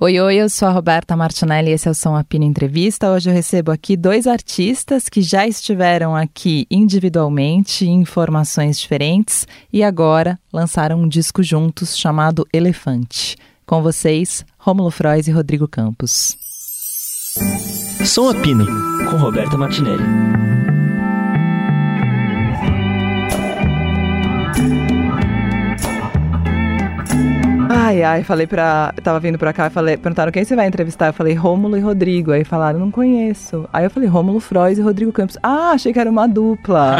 Oi, oi, eu sou a Roberta Martinelli e esse é o Som Apina Entrevista. Hoje eu recebo aqui dois artistas que já estiveram aqui individualmente em formações diferentes e agora lançaram um disco juntos chamado Elefante. Com vocês, Rômulo Frois e Rodrigo Campos. Som Apino, com Roberta Martinelli. Ai, ai, falei pra. Tava vindo pra cá, falei, perguntaram quem você vai entrevistar. Eu falei Rômulo e Rodrigo. Aí falaram, não conheço. Aí eu falei Rômulo Frois e Rodrigo Campos. Ah, achei que era uma dupla.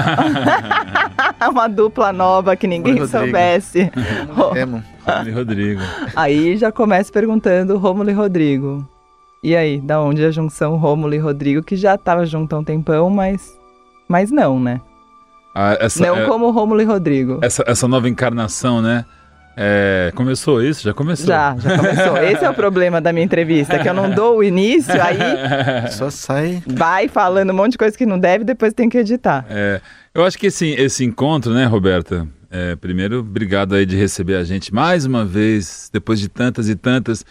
uma dupla nova que ninguém Oi, soubesse. Rômulo e Rodrigo. Aí já começa perguntando Rômulo e Rodrigo. E aí, da onde a junção Rômulo e Rodrigo, que já tava junto há um tempão, mas. Mas não, né? Ah, essa, não é... como Rômulo e Rodrigo. Essa, essa nova encarnação, né? É, começou isso? Já começou? Já, já começou. Esse é o problema da minha entrevista, que eu não dou o início, aí. Só sai. Vai falando um monte de coisa que não deve, depois tem que editar. É, eu acho que esse, esse encontro, né, Roberta? É, primeiro, obrigado aí de receber a gente mais uma vez, depois de tantas e tantas,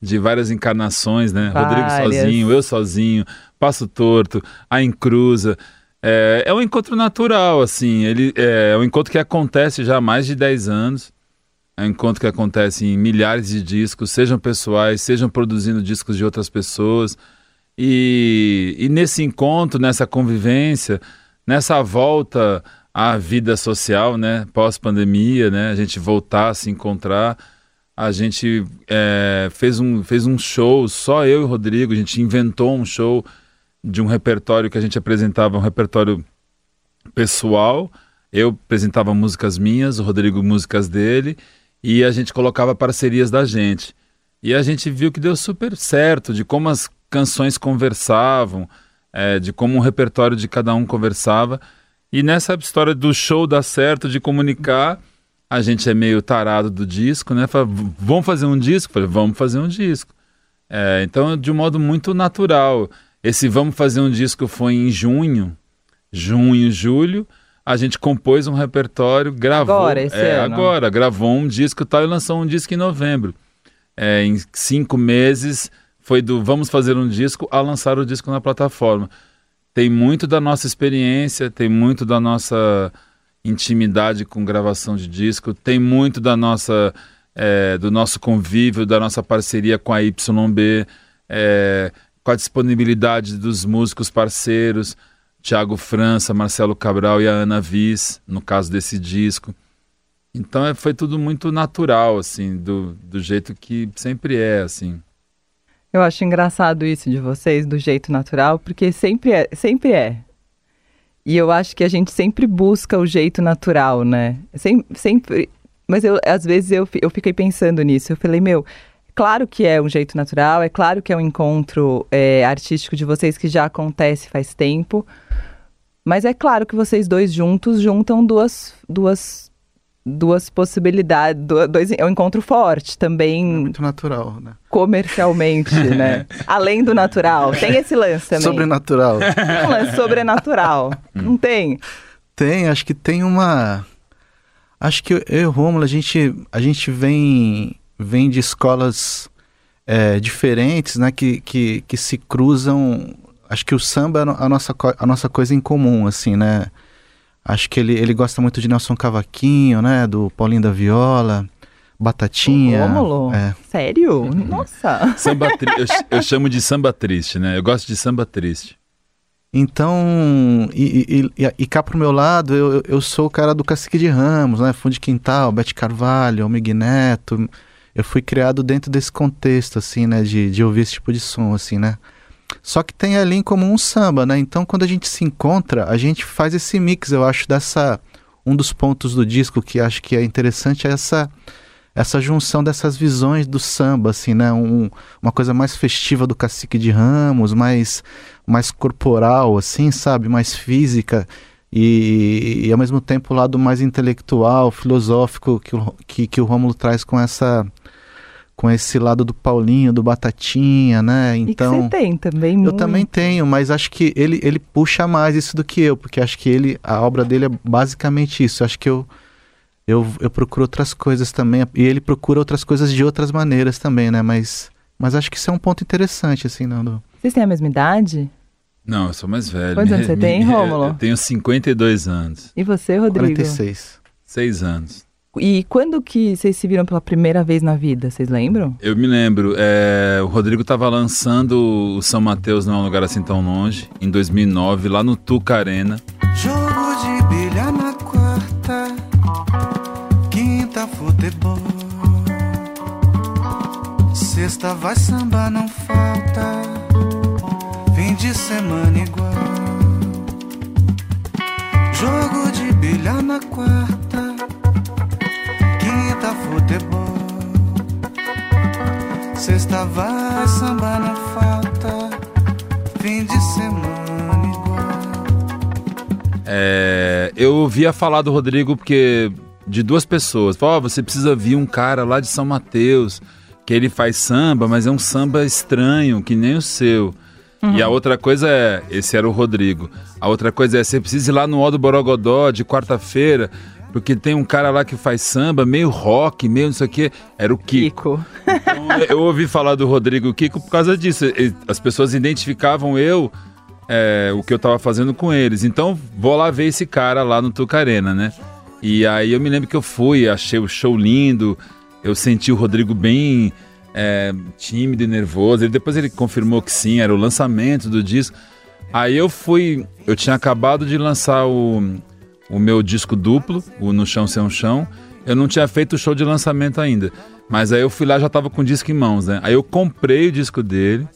de várias encarnações, né? Várias. Rodrigo sozinho, eu sozinho, Passo Torto, a Encruza. É, é um encontro natural, assim. Ele, é, é um encontro que acontece já há mais de 10 anos. É encontro que acontece em milhares de discos, sejam pessoais, sejam produzindo discos de outras pessoas. E, e nesse encontro, nessa convivência, nessa volta à vida social, né, pós-pandemia, né, a gente voltar a se encontrar, a gente é, fez, um, fez um show, só eu e o Rodrigo, a gente inventou um show de um repertório que a gente apresentava, um repertório pessoal. Eu apresentava músicas minhas, o Rodrigo músicas dele, e a gente colocava parcerias da gente. E a gente viu que deu super certo, de como as canções conversavam, é, de como o repertório de cada um conversava. E nessa história do show dar certo, de comunicar, a gente é meio tarado do disco, né? Fala, vamos fazer um disco? Falei, vamos fazer um disco. É, então, de um modo muito natural. Esse vamos fazer um disco foi em junho, junho, julho a gente compôs um repertório, gravou. Agora, esse é, ano. Agora, gravou um disco e tal e lançou um disco em novembro. É, em cinco meses, foi do vamos fazer um disco a lançar o disco na plataforma. Tem muito da nossa experiência, tem muito da nossa intimidade com gravação de disco, tem muito da nossa, é, do nosso convívio, da nossa parceria com a YB, é, com a disponibilidade dos músicos parceiros. Tiago França, Marcelo Cabral e a Ana Viz, no caso desse disco. Então é, foi tudo muito natural, assim, do, do jeito que sempre é, assim. Eu acho engraçado isso de vocês, do jeito natural, porque sempre é, sempre é. E eu acho que a gente sempre busca o jeito natural, né? Sempre, sempre mas eu, às vezes eu, eu fiquei pensando nisso. Eu falei, meu, claro que é um jeito natural, é claro que é um encontro é, artístico de vocês que já acontece faz tempo. Mas é claro que vocês dois juntos juntam duas, duas, duas possibilidades. Dois, é um encontro forte também. É muito natural, né? Comercialmente, né? Além do natural. Tem esse lance também. Sobrenatural. Tem um lance sobrenatural. Não tem? Tem, acho que tem uma. Acho que eu e o Rômulo, a gente, a gente vem, vem de escolas é, diferentes, né? Que, que, que se cruzam acho que o samba é a nossa, a nossa coisa em comum, assim, né? Acho que ele, ele gosta muito de Nelson Cavaquinho, né? Do Paulinho da Viola, Batatinha. Rômulo? É. Sério? Nossa! Samba tri... eu, eu, chamo de samba triste, né? Eu gosto de samba triste. Então, e, e, e, e cá pro meu lado, eu, eu sou o cara do Cacique de Ramos, né? Fundo de Quintal, Bete Carvalho, Almig Neto. Eu fui criado dentro desse contexto, assim, né? De, de ouvir esse tipo de som, assim, né? Só que tem ali em comum um samba, né? Então quando a gente se encontra, a gente faz esse mix, eu acho, dessa. Um dos pontos do disco que acho que é interessante é essa essa junção dessas visões do samba, assim, né? Um, uma coisa mais festiva do Cacique de Ramos, mais, mais corporal, assim, sabe? Mais física. E, e ao mesmo tempo o lado mais intelectual, filosófico que que, que o Rômulo traz com essa com esse lado do Paulinho, do Batatinha, né? Então. E você tem também muito. Eu também tenho, mas acho que ele, ele puxa mais isso do que eu, porque acho que ele, a obra dele é basicamente isso. Acho que eu, eu, eu procuro outras coisas também, e ele procura outras coisas de outras maneiras também, né? Mas Mas acho que isso é um ponto interessante, assim, Nando. Vocês têm a mesma idade? Não, eu sou mais velho. Quantos anos você tem, Rômulo? Eu tenho 52 anos. E você, Rodrigo? 46. Seis anos. E quando que vocês se viram pela primeira vez na vida? Vocês lembram? Eu me lembro. É, o Rodrigo estava lançando o São Mateus Não é um Lugar Assim Tão Longe, em 2009, lá no Tuca Arena. Jogo de bilhar na quarta, quinta futebol. Sexta vai samba, não falta, fim de semana igual. Jogo de bilhar na quarta, quinta futebol. Sexta vai samba, não falta, fim de semana igual. É, eu ouvia falar do Rodrigo porque de duas pessoas. Falou, "Ó, você precisa vir um cara lá de São Mateus, que ele faz samba, mas é um samba estranho, que nem o seu. E a outra coisa é, esse era o Rodrigo. A outra coisa é, você precisa ir lá no Ó do Borogodó de quarta-feira, porque tem um cara lá que faz samba, meio rock, meio não sei o quê. Era o Kiko. Kiko. Então, eu ouvi falar do Rodrigo Kiko por causa disso. As pessoas identificavam eu, é, o que eu tava fazendo com eles. Então, vou lá ver esse cara lá no Tucarena, né? E aí eu me lembro que eu fui, achei o show lindo, eu senti o Rodrigo bem é, tímido e nervoso. Ele, depois ele confirmou que sim, era o lançamento do disco. Aí eu fui, eu tinha acabado de lançar o, o meu disco duplo, o No Chão Sem um Chão. Eu não tinha feito o show de lançamento ainda. Mas aí eu fui lá, já tava com o disco em mãos, né? Aí eu comprei o disco dele.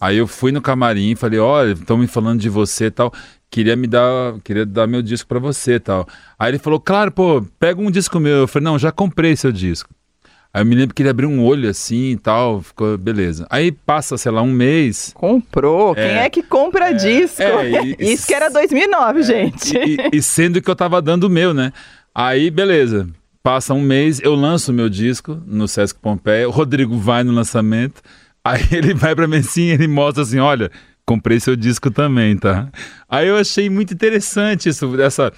Aí eu fui no camarim, falei, olha, estão me falando de você e tal. Queria me dar, queria dar meu disco pra você e tal. Aí ele falou, claro, pô, pega um disco meu. Eu falei, não, já comprei seu disco. Aí eu me lembro que ele abriu um olho assim e tal, ficou beleza. Aí passa, sei lá, um mês. Comprou? Quem É. é que compra disco? é, e- Isso que era 2009, gente. E, e- e sendo que eu tava dando o meu, né? Aí, beleza. Passa um mês, eu lanço o meu disco no Sesc Pompeia. O Rodrigo vai no lançamento. Aí ele vai pra mim assim, ele mostra assim: olha, comprei seu disco também, tá? Aí eu achei muito interessante isso, essa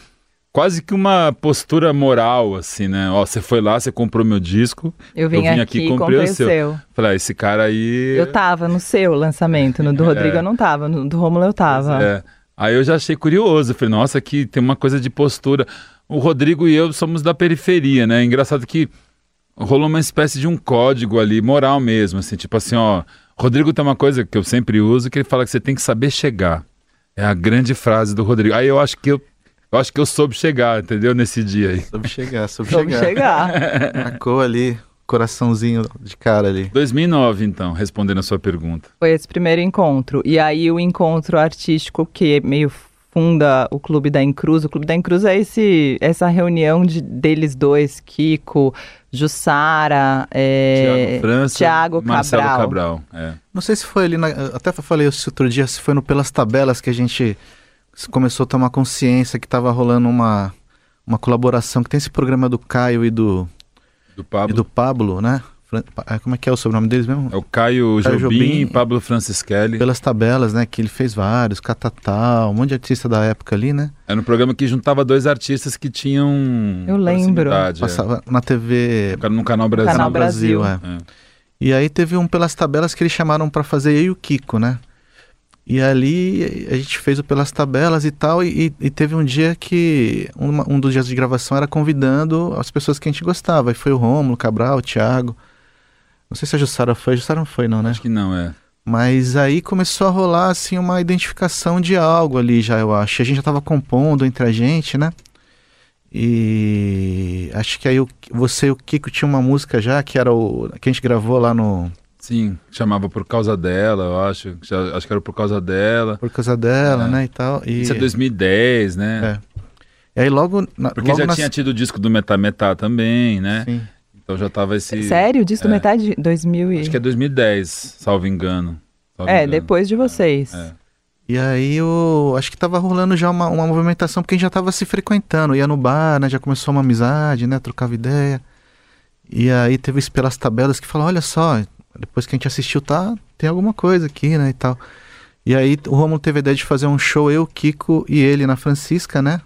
quase que uma postura moral, assim, né? Ó, você foi lá, você comprou meu disco. Eu vim, aqui e comprei o seu. Falei, ah, esse cara aí. Eu tava no seu lançamento, no do Rodrigo É. eu não tava, no do Romulo eu tava. É. Aí eu já achei curioso. Falei, nossa, aqui tem uma coisa de postura. O Rodrigo e eu somos da periferia, né? Engraçado que rolou uma espécie de um código ali, moral mesmo, assim, tipo assim, ó. Rodrigo tem uma coisa que eu sempre uso, que ele fala que você tem que saber chegar. É a grande frase do Rodrigo. Aí eu acho que eu, eu acho que eu soube chegar, entendeu? Nesse dia aí. Soube chegar, soube Soube chegar. chegar. Marcou ali, coraçãozinho de cara ali. 2009, então, respondendo a sua pergunta. Foi esse primeiro encontro. E aí o encontro artístico que meio funda o Clube da Encruz. O Clube da Encruz é esse, essa reunião de, deles dois, Kiko, Jussara, é, Tiago França, Thiago Marcelo Cabral. Cabral. é. Não sei se foi ali, na, até falei isso outro dia, se foi no Pelas Tabelas que a gente começou a tomar consciência que estava rolando uma, uma colaboração, que tem esse programa do Caio e do, Do e Pablo. do Pablo, né? Ah, Como é que é o sobrenome deles mesmo? É o Caio, Caio Jobim, Jobim. e Pablo Franciscelli. Pelas Tabelas, né? Que ele fez vários, Catatal, um monte de artista da época ali, né? Era um programa que juntava dois artistas que tinham. Eu lembro. é. Passava na TV No canal Brasil. Canal Brasil. é. É. E aí teve um Pelas Tabelas que eles chamaram pra fazer eu e o Kiko, né? E ali a gente fez o Pelas Tabelas e tal, e, e teve um dia que uma- um dos dias de gravação era convidando as pessoas que a gente gostava. E foi o Rômulo, Cabral, o Thiago. Não sei se a Jussara foi, a Jussara não foi não, né? Acho que não, é. Mas aí começou a rolar assim uma identificação de algo ali já, eu acho. A gente já tava compondo entre a gente, né? E acho que aí o- você e o Kiko tinha uma música já que era o que a gente gravou lá no Sim, chamava por causa dela, eu acho. Já- Acho que era por causa dela. por causa dela, É. né, e tal. E, Isso é 2010, né? e aí logo, na, Porque logo já nas- tinha tido o disco do Metá Metá também, né? Sim. Então já tava esse. Sério? Disso do É. metade de 2000 e... Acho que é 2010, salvo engano. Salvo É, engano. depois de vocês. É. E aí o acho que tava rolando já uma, uma movimentação porque a gente já tava se frequentando, ia no bar, né, já começou uma amizade, né, trocava ideia. E aí teve esse pelas tabelas que falou, olha só, depois que a gente assistiu, tá, tem alguma coisa aqui, né, e tal. E aí o Romulo teve a ideia de fazer um show, eu, Kiko e ele na Francisca, né?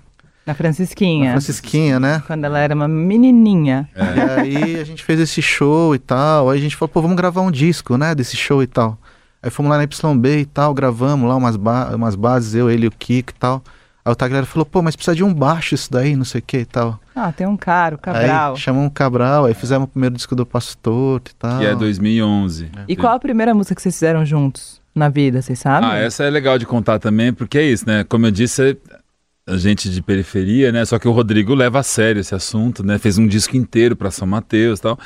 Na Francisquinha. Na Francisquinha, né? Quando ela era uma menininha. É. E aí a gente fez esse show e tal. Aí a gente falou, pô, vamos gravar um disco, né? Desse show e tal. Aí fomos lá na YB e tal, gravamos lá umas, ba umas bases, eu, ele e o Kiko e tal. Aí o Tagliari falou, pô, mas precisa de um baixo isso daí, não sei o que e tal. Ah, tem um cara, o Cabral. Aí chamamos o Cabral, aí fizemos o primeiro disco do Pastor e tal. Que é 2011. E qual a primeira música que vocês fizeram juntos na vida, vocês sabem? Ah, essa é legal de contar também, porque é isso, né? Como eu disse, a gente de periferia, né? Só que o Rodrigo leva a sério esse assunto, né? Fez um disco inteiro para São Mateus e tal.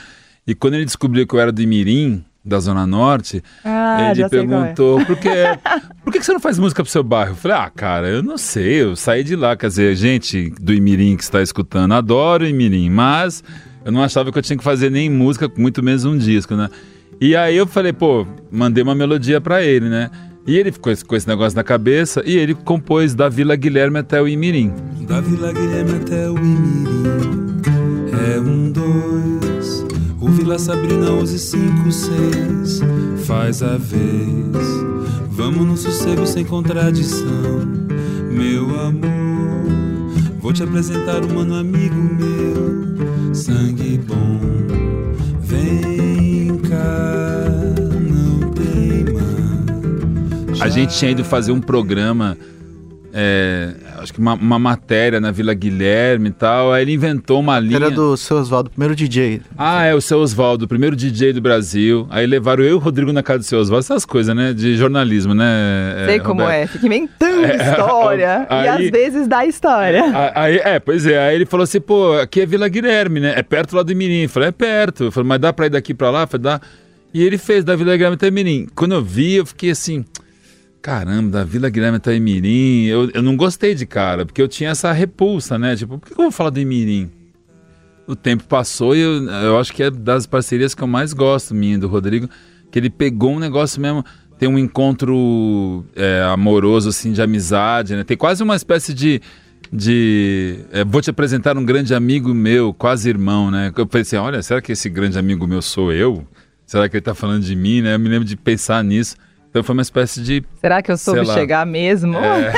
E quando ele descobriu que eu era do Imirim, da Zona Norte, ah, ele é. perguntou por, que, por que você não faz música pro seu bairro? Eu falei, ah, cara, eu não sei, eu saí de lá. Quer dizer, gente do Imirim que está escutando, adoro o Imirim, mas eu não achava que eu tinha que fazer nem música, muito menos um disco, né? E aí eu falei, pô, mandei uma melodia para ele, né? E ele ficou com esse negócio na cabeça e ele compôs da Vila Guilherme até o Imirim. Da Vila Guilherme até o Imirim é um, dois. Vila Sabrina, onze, cinco, seis. Faz a vez. Vamos no sossego sem contradição, meu amor. Vou te apresentar um mano amigo meu, sangue bom. Vem cá, não teima. A gente tinha ido fazer um programa, é, acho que uma, uma, matéria na Vila Guilherme e tal. Aí ele inventou uma linha. Era do seu Oswaldo, primeiro DJ. Ah, é o seu Oswaldo, primeiro DJ do Brasil. Aí levaram eu e o Rodrigo na casa do seu Oswaldo. Essas coisas, né? De jornalismo, né? Sei é, como Roberto? é, fica inventando é, história. Aí, e às vezes dá história. Aí, é, pois é. Aí ele falou assim: pô, aqui é Vila Guilherme, né? É perto lá do Mirim. Eu falei: é perto. Eu falei: mas dá pra ir daqui pra lá? Eu falei: dá. E ele fez da Vila Guilherme até Mirim. Quando eu vi, eu fiquei assim. Caramba, da Vila Guilherme até Imirim, eu, eu não gostei de cara, porque eu tinha essa repulsa, né? Tipo, por que eu vou falar do Imirim? O tempo passou e eu, eu acho que é das parcerias que eu mais gosto, minha do Rodrigo, que ele pegou um negócio mesmo, tem um encontro é, amoroso, assim, de amizade, né? Tem quase uma espécie de. de é, vou te apresentar um grande amigo meu, quase irmão, né? Eu pensei, olha, será que esse grande amigo meu sou eu? Será que ele tá falando de mim, né? Eu me lembro de pensar nisso. Então foi uma espécie de. Será que eu soube chegar mesmo? É.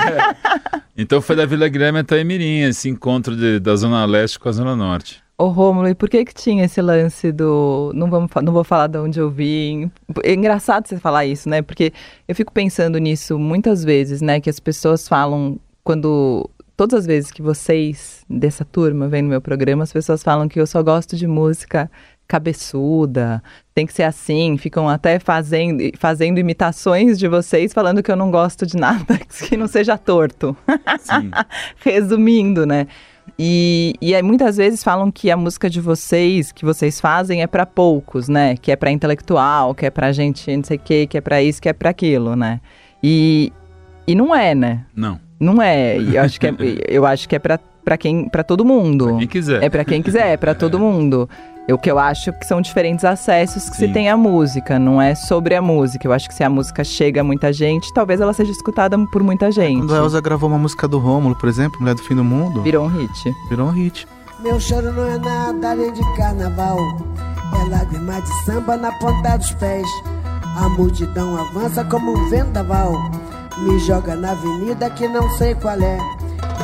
então foi da Vila Guilherme até Emirim, esse encontro de, da Zona Leste com a Zona Norte. Ô Rômulo, e por que que tinha esse lance do... Não, vamos, não vou falar de onde eu vim. É engraçado você falar isso, né? Porque eu fico pensando nisso muitas vezes, né? Que as pessoas falam quando... Todas as vezes que vocês, dessa turma, vêm no meu programa, as pessoas falam que eu só gosto de música cabeçuda, tem que ser assim, ficam até fazendo, fazendo imitações de vocês, falando que eu não gosto de nada que não seja torto. Resumindo, né? E, e aí, muitas vezes falam que a música de vocês, que vocês fazem, é para poucos, né? Que é para intelectual, que é pra gente não sei o quê, que é para isso, que é para aquilo, né? E, e não é, né? Não. Não é. Eu acho que é, eu acho que é para para quem, para todo mundo. Pra quem quiser. É para quem quiser, é para todo mundo. O que eu acho que são diferentes acessos que Sim. se tem à música, não é sobre a música. Eu acho que se a música chega a muita gente, talvez ela seja escutada por muita gente. Quando a Elza gravou uma música do Rômulo, por exemplo, Mulher do Fim do Mundo, virou um hit. Virou um hit. Meu choro não é nada além de carnaval. É lágrima de samba na ponta dos pés. A multidão avança como um vendaval. Me joga na avenida que não sei qual é.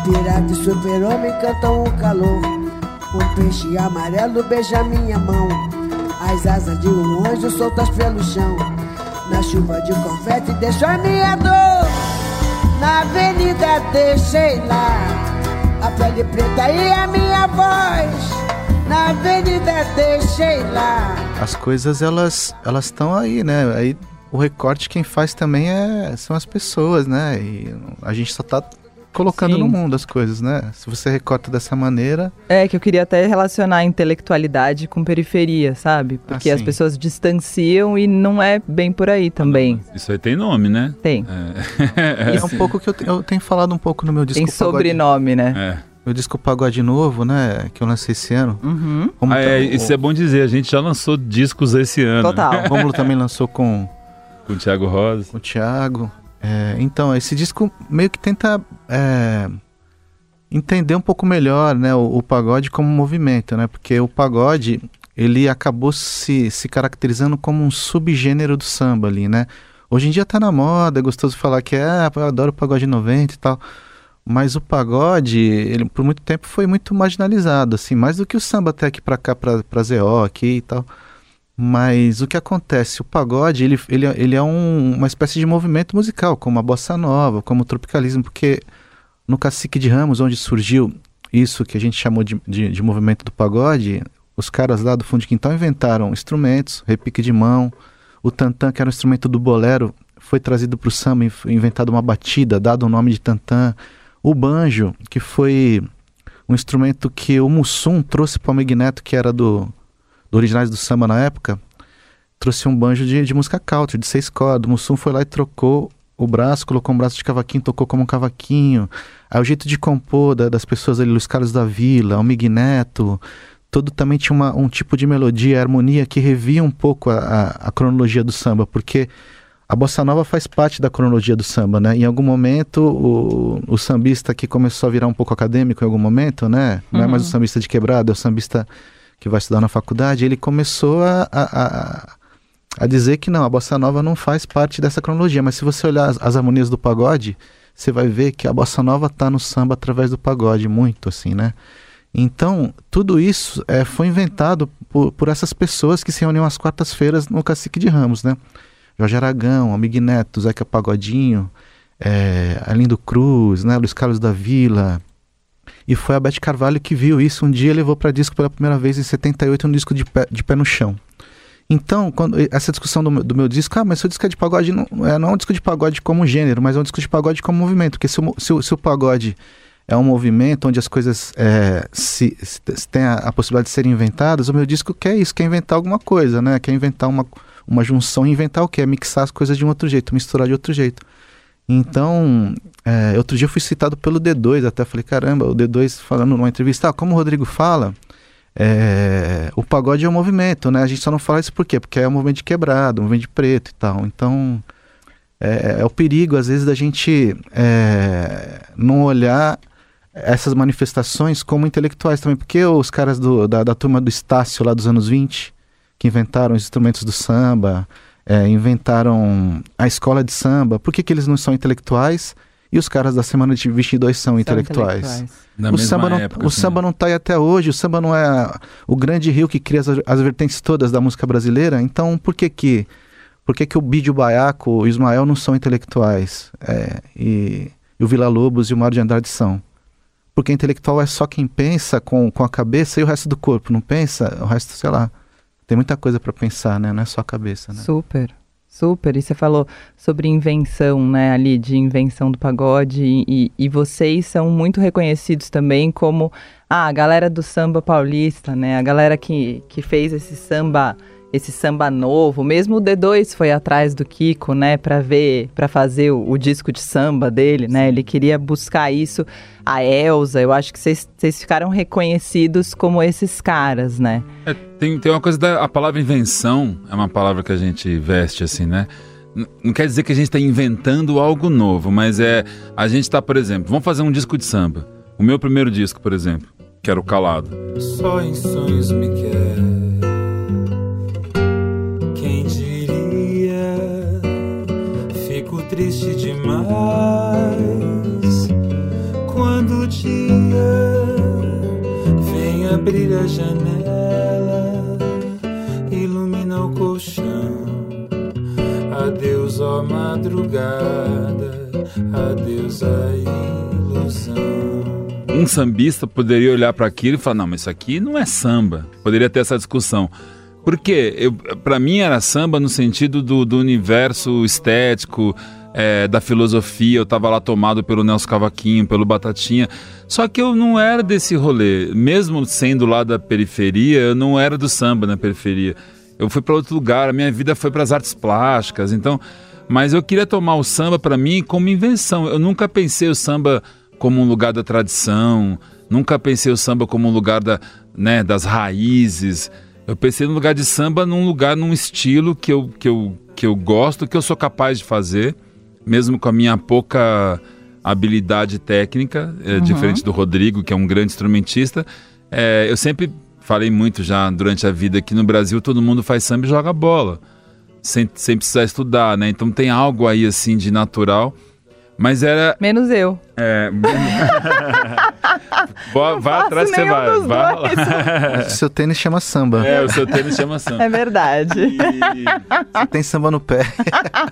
Pirata e super-homem cantam o calor. Um peixe amarelo beija minha mão. As asas de um anjo soltas pelo chão. Na chuva de confete deixo a minha dor. Na avenida deixei lá a pele preta e a minha voz. Na avenida deixei lá. As coisas elas elas estão aí, né? Aí o recorte quem faz também é, são as pessoas, né? E a gente só tá colocando Sim. no mundo as coisas, né? Se você recorta dessa maneira. É, que eu queria até relacionar intelectualidade com periferia, sabe? Porque ah, as pessoas distanciam e não é bem por aí também. Isso aí tem nome, né? Tem. É, é um pouco que eu, eu, tenho falado um pouco no meu disco. Tem sobrenome, pagode. né? É. Meu disco Pagode Novo, né? Que eu lancei esse ano. Uhum. Ah, é, isso é bom dizer, a gente já lançou discos esse ano. Total. O Romulo também lançou com. Com o Thiago Rosa. Com o Thiago. É, então, esse disco meio que tenta é, entender um pouco melhor né, o, o, pagode como movimento, né? Porque o pagode ele acabou se, se caracterizando como um subgênero do samba ali, né? Hoje em dia tá na moda, é gostoso falar que ah, eu adoro o pagode 90 e tal. Mas o pagode, ele por muito tempo foi muito marginalizado, assim, mais do que o samba até aqui para cá, para ZO aqui e tal. Mas o que acontece? O pagode, ele, ele, ele é um, uma espécie de movimento musical, como a bossa nova, como o tropicalismo, porque no Cacique de Ramos, onde surgiu isso que a gente chamou de, de, de movimento do pagode, os caras lá do fundo de quintal inventaram instrumentos, repique de mão, o tantã, que era um instrumento do bolero, foi trazido para o samba, inventado uma batida, dado o nome de tantã. O banjo, que foi um instrumento que o Mussum trouxe para o Meg Neto, que era do, do originais do samba na época, trouxe um banjo de, de música country, de seis cordas. O Mussum foi lá e trocou o braço, colocou um braço de cavaquinho, tocou como um cavaquinho. Aí o jeito de compor da, das pessoas ali, Luiz Carlos da Vila, o Mig Neto, todo também tinha uma, um tipo de melodia, harmonia que revia um pouco a, a, a cronologia do samba, porque a bossa nova faz parte da cronologia do samba, né? Em algum momento, o, o sambista que começou a virar um pouco acadêmico, em algum momento, né? Não uhum. é mais o uhum. sambista de quebrada, é o sambista que vai estudar na faculdade, ele começou a, a, a, dizer que não, a bossa nova não faz parte dessa cronologia. Mas se você olhar as, as harmonias do pagode, você vai ver que a bossa nova está no samba através do pagode, muito assim, né? Então, tudo isso é, foi inventado por, por essas pessoas que se reuniam às quartas-feiras no Cacique de Ramos, né? Jorge Aragão, Amig Neto, Zeca Pagodinho, é, Arlindo Cruz, né, Luiz Carlos da Vila. E foi a Beth Carvalho que viu isso um dia levou para disco pela primeira vez em 78, um disco de pé, de pé no chão. Então, quando, essa discussão do, do, meu disco, ah, mas seu disco é de pagode, não é, não é um disco de pagode como gênero, mas é um disco de pagode como movimento. Porque se o, se o, se o pagode é um movimento onde as coisas é, se, se, se tem a, a, possibilidade de serem inventadas, o meu disco quer isso, quer inventar alguma coisa, né? Quer inventar uma, uma junção e inventar o que? É mixar as coisas de um outro jeito, misturar de outro jeito. Então, é, outro dia eu fui citado pelo D2, até falei, caramba, o D2 falando numa entrevista, ah, como o Rodrigo fala, é, o pagode é um movimento, né? A gente só não fala isso por quê? Porque é um movimento de quebrado, um movimento de preto e tal. Então, é, é o perigo, às vezes, da gente é, não olhar essas manifestações como intelectuais também, porque os caras do, da, da turma do Estácio lá dos anos 20, que inventaram os instrumentos do samba, é, inventaram a escola de samba. Por que, que eles não são intelectuais e os caras da Semana de 22 são, são intelectuais? intelectuais. Na o samba, não, época, o assim. samba não está aí até hoje, o samba não é o grande rio que cria as, as vertentes todas da música brasileira, então por que que, por que, que o Bídio Baiaco e o Ismael não são intelectuais? É, e, e o Vila Lobos e o Mário de Andrade são? Porque intelectual é só quem pensa com, com a cabeça e o resto do corpo, não pensa, o resto, sei lá tem muita coisa para pensar, né? Não é só a cabeça, né? Super, super. E você falou sobre invenção, né, ali, de invenção do pagode. E, e vocês são muito reconhecidos também como ah, a galera do samba paulista, né? A galera que, que fez esse samba esse samba novo. Mesmo o D2 foi atrás do Kiko, né, para ver, para fazer o, o, disco de samba dele, né? Ele queria buscar isso. A Elsa, eu acho que vocês ficaram reconhecidos como esses caras, né? É, tem, tem uma coisa da a palavra invenção, é uma palavra que a gente veste assim, né? Não quer dizer que a gente está inventando algo novo, mas é a gente está, por exemplo, vamos fazer um disco de samba. O meu primeiro disco, por exemplo, que era o Calado. Só em sonhos me quer triste demais quando o dia vem abrir a janela, ilumina o colchão. Adeus, ó madrugada, adeus a ilusão. Um sambista poderia olhar para aquilo e falar: não, mas isso aqui não é samba. Poderia ter essa discussão. Porque para mim era samba no sentido do, do universo estético, é, da filosofia, eu estava lá tomado pelo Nelson Cavaquinho, pelo Batatinha. Só que eu não era desse rolê. Mesmo sendo lá da periferia, eu não era do samba na periferia. Eu fui para outro lugar, a minha vida foi para as artes plásticas. Então, mas eu queria tomar o samba para mim como invenção. Eu nunca pensei o samba como um lugar da tradição, nunca pensei o samba como um lugar da, né, das raízes. Eu pensei no lugar de samba num lugar, num estilo que eu, que eu, que eu gosto, que eu sou capaz de fazer mesmo com a minha pouca habilidade técnica, é, uhum. diferente do Rodrigo, que é um grande instrumentista, é, eu sempre falei muito já durante a vida que no Brasil todo mundo faz samba e joga bola, sem, sem precisar estudar, né? Então tem algo aí assim de natural. Mas era. Menos eu. É... Boa, vai atrás que você vai. vai o seu tênis chama samba. É, o seu tênis chama samba. É verdade. E... Você tem samba no pé.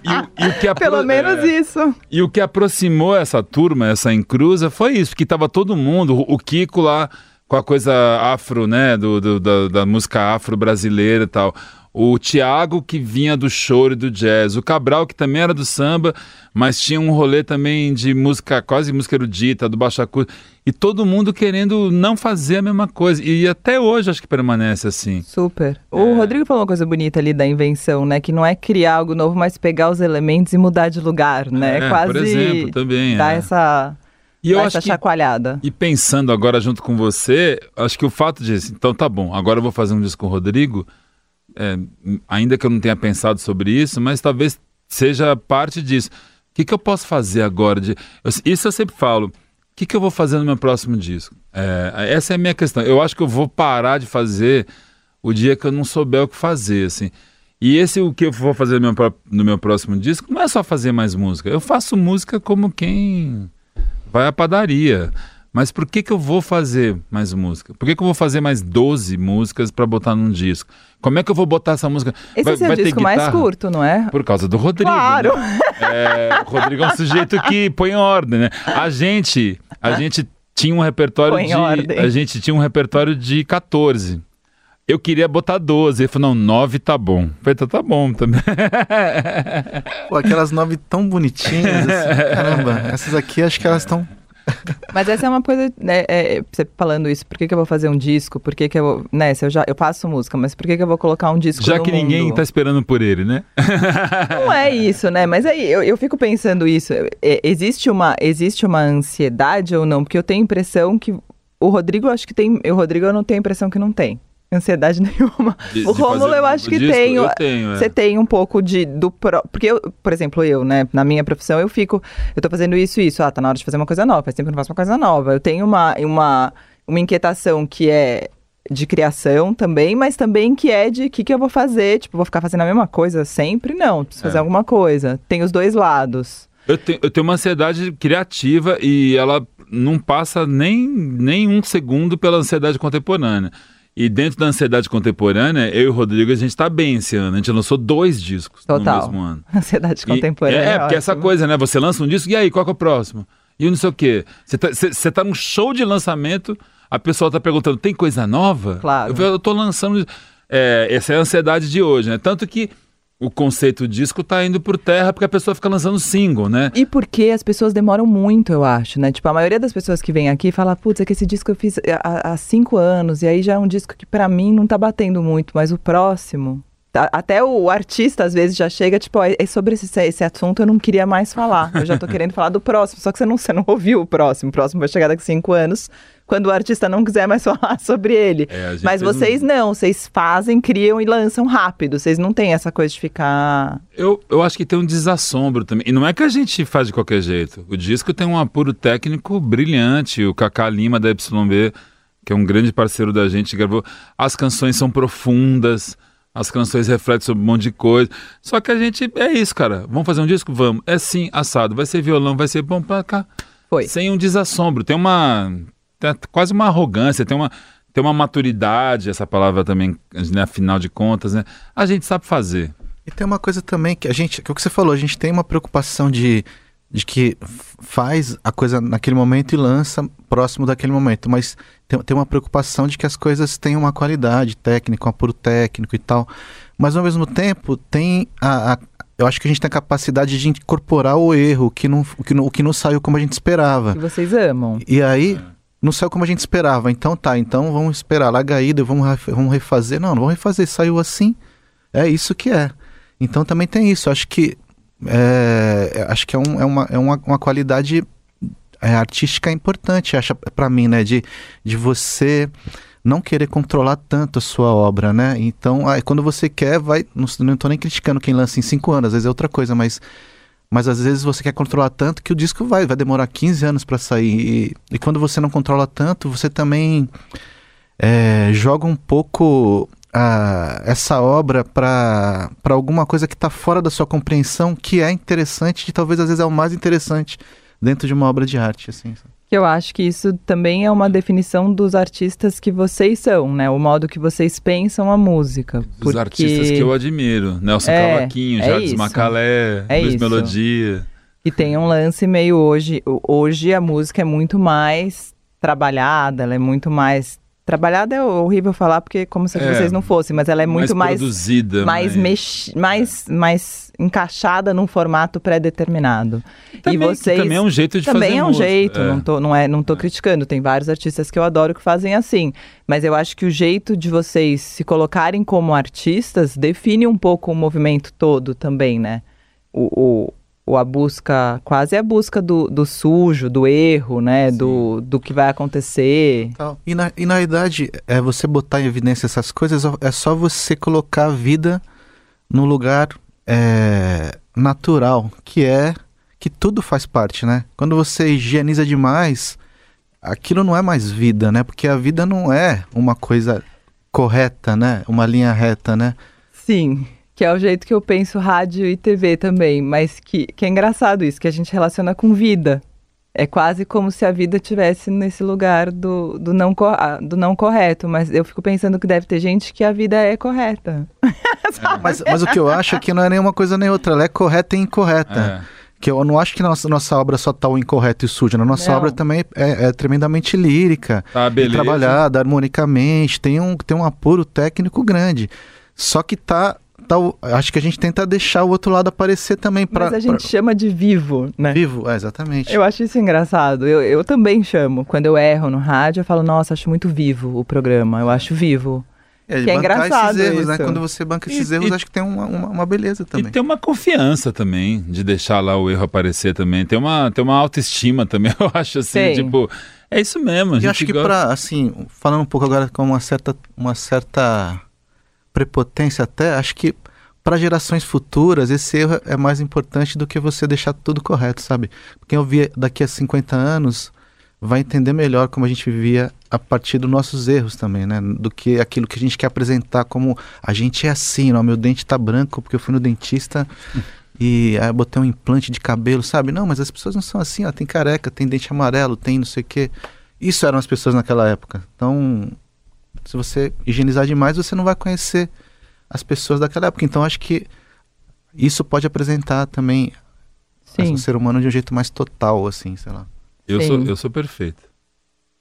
E, e o que apro... Pelo menos é... isso. E o que aproximou essa turma, essa encruza, foi isso, porque tava todo mundo, o Kiko lá com a coisa afro, né, do, do da, da música afro-brasileira e tal o Tiago, que vinha do choro e do jazz, o Cabral, que também era do samba, mas tinha um rolê também de música, quase música erudita, do baixo acústico, e todo mundo querendo não fazer a mesma coisa, e até hoje acho que permanece assim. Super. É. O Rodrigo falou uma coisa bonita ali da invenção, né, que não é criar algo novo, mas pegar os elementos e mudar de lugar, né, é, quase... por exemplo, também. Dar é. essa... E eu acho que, chacoalhada. E pensando agora junto com você, acho que o fato de, então tá bom, agora eu vou fazer um disco com o Rodrigo, é, ainda que eu não tenha pensado sobre isso, mas talvez seja parte disso. O que, que eu posso fazer agora? De, eu, isso eu sempre falo. O que, que eu vou fazer no meu próximo disco? É, essa é a minha questão. Eu acho que eu vou parar de fazer o dia que eu não souber o que fazer, assim. E esse o que eu vou fazer no meu, no meu próximo disco não é só fazer mais música. Eu faço música como quem vai à padaria. Mas por que, que eu vou fazer mais música? Por que, que eu vou fazer mais 12 músicas para botar num disco? Como é que eu vou botar essa música? Esse vai, é seu vai disco mais curto, não é? Por causa do Rodrigo. Claro! Né? É, o Rodrigo é um sujeito que põe em ordem, né? A gente, a gente tinha um repertório põe de. Ordem. A gente tinha um repertório de 14. Eu queria botar 12. Ele falou, não, 9 tá bom. Eu falei, tá, tá bom também. Pô, aquelas 9 tão bonitinhas, assim, caramba. Essas aqui acho que elas estão mas essa é uma coisa, né, é, você falando isso, por que, que eu vou fazer um disco? Por que, que eu vou, né, se eu já, eu faço música, mas por que, que eu vou colocar um disco Já que mundo? ninguém tá esperando por ele, né? Não é isso, né, mas aí eu, eu fico pensando isso, é, existe, uma, existe uma ansiedade ou não? Porque eu tenho a impressão que o Rodrigo, acho que tem, o Rodrigo eu não tenho a impressão que não tem ansiedade nenhuma. De, o Rômulo eu acho que tenho. Eu tenho é. Você tem um pouco de do pro, porque eu, por exemplo, eu, né, na minha profissão eu fico, eu tô fazendo isso isso, ah, tá na hora de fazer uma coisa nova, faz tempo que eu não faço uma coisa nova. Eu tenho uma uma uma inquietação que é de criação também, mas também que é de o que, que eu vou fazer, tipo, vou ficar fazendo a mesma coisa sempre? Não, preciso fazer é. alguma coisa. Tem os dois lados. Eu tenho, eu tenho uma ansiedade criativa e ela não passa nem, nem um segundo pela ansiedade contemporânea. E dentro da ansiedade contemporânea, eu e o Rodrigo, a gente está bem esse ano. A gente lançou dois discos Total. no mesmo ano. Ansiedade contemporânea. é, é, porque essa coisa, né? Você lança um disco, e aí, qual é o próximo? E não sei o quê. Você tá, tá num show de lançamento, a pessoa tá perguntando, tem coisa nova? Claro. Eu, eu tô lançando. É, essa é a ansiedade de hoje, né? Tanto que o conceito disco tá indo por terra porque a pessoa fica lançando single, né? E porque as pessoas demoram muito, eu acho, né? Tipo, a maioria das pessoas que vem aqui fala, putz, é que esse disco eu fiz há, há cinco anos, e aí já é um disco que para mim não tá batendo muito, mas o próximo. Tá, até o artista às vezes já chega, tipo, é sobre esse, esse assunto eu não queria mais falar. Eu já tô querendo falar do próximo, só que você não, você não ouviu o próximo. O próximo vai chegar daqui cinco anos quando o artista não quiser mais falar sobre ele. É, Mas vocês um... não, vocês fazem, criam e lançam rápido. Vocês não têm essa coisa de ficar. Eu, eu acho que tem um desassombro também. E não é que a gente faz de qualquer jeito. O disco tem um apuro técnico brilhante. O Kaká Lima da YB, que é um grande parceiro da gente, gravou. As canções são profundas. As canções refletem sobre um monte de coisa. Só que a gente. É isso, cara. Vamos fazer um disco? Vamos. É sim, assado. Vai ser violão, vai ser bom pra cá. Foi. Sem um desassombro. Tem uma tem quase uma arrogância, tem uma, tem uma maturidade, essa palavra também, né, afinal de contas, né? A gente sabe fazer. E tem uma coisa também que a gente, que é o que você falou, a gente tem uma preocupação de, de que faz a coisa naquele momento e lança próximo daquele momento, mas tem, tem uma preocupação de que as coisas tenham uma qualidade técnica, um apuro técnico e tal. Mas ao mesmo tempo tem a, a eu acho que a gente tem a capacidade de incorporar o erro, que não, o, que não, o que não saiu como a gente esperava. Que vocês amam. E aí, não saiu como a gente esperava. Então tá, então vamos esperar. A ida, vamos, vamos refazer. Não, não vamos refazer. Saiu assim. É isso que é. Então também tem isso. Acho que é, acho que é, um, é, uma, é uma, uma qualidade é, artística importante, acha para mim, né? De, de você não querer controlar tanto a sua obra, né? Então, aí, quando você quer, vai. Não, não tô nem criticando quem lança em cinco anos, às vezes é outra coisa, mas mas às vezes você quer controlar tanto que o disco vai, vai demorar 15 anos para sair. E, e, quando você não controla tanto, você também é, joga um pouco a, essa obra para alguma coisa que está fora da sua compreensão, que é interessante e talvez às vezes é o mais interessante dentro de uma obra de arte, assim. Que eu acho que isso também é uma definição dos artistas que vocês são, né? O modo que vocês pensam a música. Os porque... artistas que eu admiro. Nelson é, Cavaquinho, é Jardim Macalé, é Luiz isso. Melodia. E tem um lance meio hoje. Hoje a música é muito mais trabalhada, ela é muito mais Trabalhada é horrível falar porque como se é, vocês não fossem, mas ela é muito mais, mais produzida, mais mais, mex, mais, é. mais encaixada num formato pré-determinado. E vocês também é um jeito de também fazer é um música. jeito, é. não tô não é não tô criticando, tem vários artistas que eu adoro que fazem assim, mas eu acho que o jeito de vocês se colocarem como artistas define um pouco o movimento todo também, né? o, o ou a busca, quase a busca do, do sujo, do erro, né? Do, do que vai acontecer. E na, e na verdade, é, você botar em evidência essas coisas, é só você colocar a vida no lugar é, natural, que é que tudo faz parte, né? Quando você higieniza demais, aquilo não é mais vida, né? Porque a vida não é uma coisa correta, né? Uma linha reta, né? Sim que é o jeito que eu penso rádio e TV também, mas que, que é engraçado isso, que a gente relaciona com vida. É quase como se a vida tivesse nesse lugar do, do, não, do não correto, mas eu fico pensando que deve ter gente que a vida é correta. É, mas, mas o que eu acho é que não é nenhuma coisa nem outra, ela é correta e incorreta. É. Que eu não acho que nossa, nossa obra só tá o incorreto e sujo. A nossa não. obra também é, é, tremendamente lírica, tá, trabalhada harmonicamente, tem um, tem um apuro técnico grande. Só que tá tal, acho que a gente tenta deixar o outro lado aparecer também. Pra, Mas a gente pra... chama de vivo, né? Vivo, é, exatamente. Eu acho isso engraçado. Eu, eu também chamo. Quando eu erro no rádio, eu falo, nossa, acho muito vivo o programa. Eu acho vivo. É, que é engraçado esses erros, né? Quando você banca esses e, erros, e, acho que tem uma, uma, uma, beleza também. E tem uma confiança também de deixar lá o erro aparecer também. Tem uma, tem uma autoestima também, eu acho assim, tem. tipo, é isso mesmo. E acho que gosta... para assim, falando um pouco agora com uma certa, uma certa prepotência até, acho que para gerações futuras esse erro é mais importante do que você deixar tudo correto, sabe? Quem ouvir daqui a 50 anos vai entender melhor como a gente vivia a partir dos nossos erros também, né? Do que aquilo que a gente quer apresentar como a gente é assim, ó, meu dente tá branco porque eu fui no dentista e aí eu botei um implante de cabelo, sabe? Não, mas as pessoas não são assim, ó, tem careca, tem dente amarelo, tem não sei o quê. Isso eram as pessoas naquela época. Então, se você higienizar demais, você não vai conhecer as pessoas daquela época. Então acho que isso pode apresentar também o ser humano de um jeito mais total, assim, sei lá. Eu, sou, eu sou perfeito.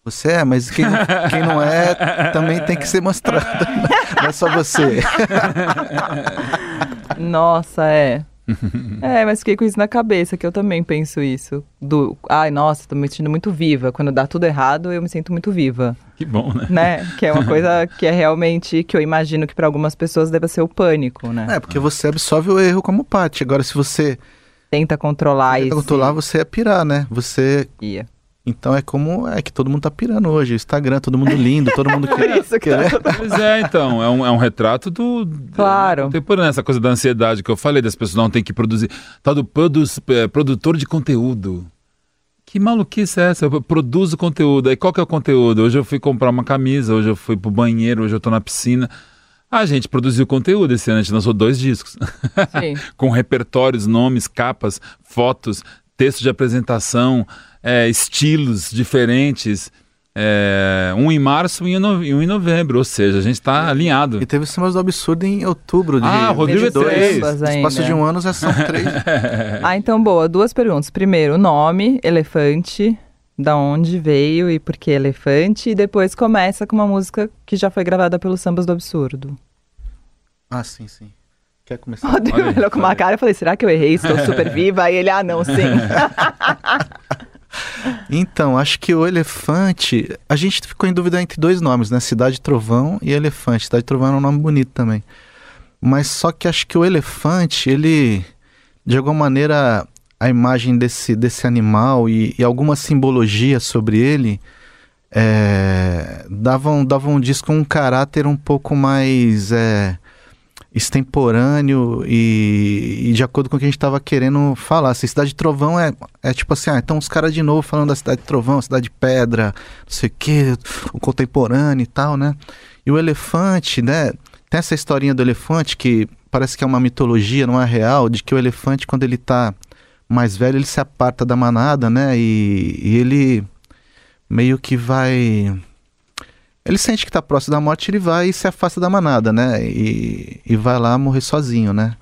Você é, mas quem, quem não é também tem que ser mostrado. Não é só você. Nossa, é. é, mas fiquei com isso na cabeça, que eu também penso isso. Do, ai, nossa, tô me sentindo muito viva. Quando dá tudo errado, eu me sinto muito viva. Que bom, né? né? Que é uma coisa que é realmente, que eu imagino que para algumas pessoas deve ser o pânico, né? É, porque você absorve o erro como parte. Agora, se você... Tenta controlar isso. Tenta controlar, você ia pirar, né? Você... Ia. Então é como é que todo mundo tá pirando hoje. Instagram, todo mundo lindo, todo mundo quer. Isso que tá... Pois é, então. É um, é um retrato do. Claro. por essa coisa da ansiedade que eu falei, das pessoas não tem que produzir. Tal do produz, é, produtor de conteúdo. Que maluquice é essa? Eu produzo conteúdo. Aí qual que é o conteúdo? Hoje eu fui comprar uma camisa, hoje eu fui pro banheiro, hoje eu tô na piscina. A gente produziu conteúdo esse ano, a gente lançou dois discos. Com repertórios, nomes, capas, fotos, texto de apresentação, é, estilos diferentes. É, um em março e um em novembro, ou seja, a gente está alinhado. E teve Semanas do Absurdo em outubro de Ah, Rodrigo é três. Espaço de um ano já são três. ah, então boa, duas perguntas. Primeiro, nome, elefante, da onde veio e por que elefante, e depois começa com uma música que já foi gravada pelo Sambas do Absurdo. Ah, sim, sim. Quer começar? Rodrigo olhou com uma cara e falei, será que eu errei? Estou super viva? Aí ele, ah, não, sim. Então, acho que o elefante. A gente ficou em dúvida entre dois nomes, né? Cidade Trovão e Elefante. Cidade Trovão é um nome bonito também. Mas só que acho que o elefante, ele. De alguma maneira, a imagem desse, desse animal e, e alguma simbologia sobre ele é, davam, davam um disco um caráter um pouco mais. É, extemporâneo e, e, de acordo com o que a gente estava querendo falar. Assim, Cidade de Trovão é, é tipo assim, ah, então os caras de novo falando da Cidade de Trovão, Cidade de Pedra, não sei o que, o contemporâneo e tal, né? E o Elefante, né, tem essa historinha do elefante que parece que é uma mitologia, não é real, de que o elefante, quando ele está mais velho, ele se aparta da manada, né? E, e ele meio que vai. Ele sente que está próximo da morte, ele vai e se afasta da manada, né? E, e vai lá morrer sozinho, né?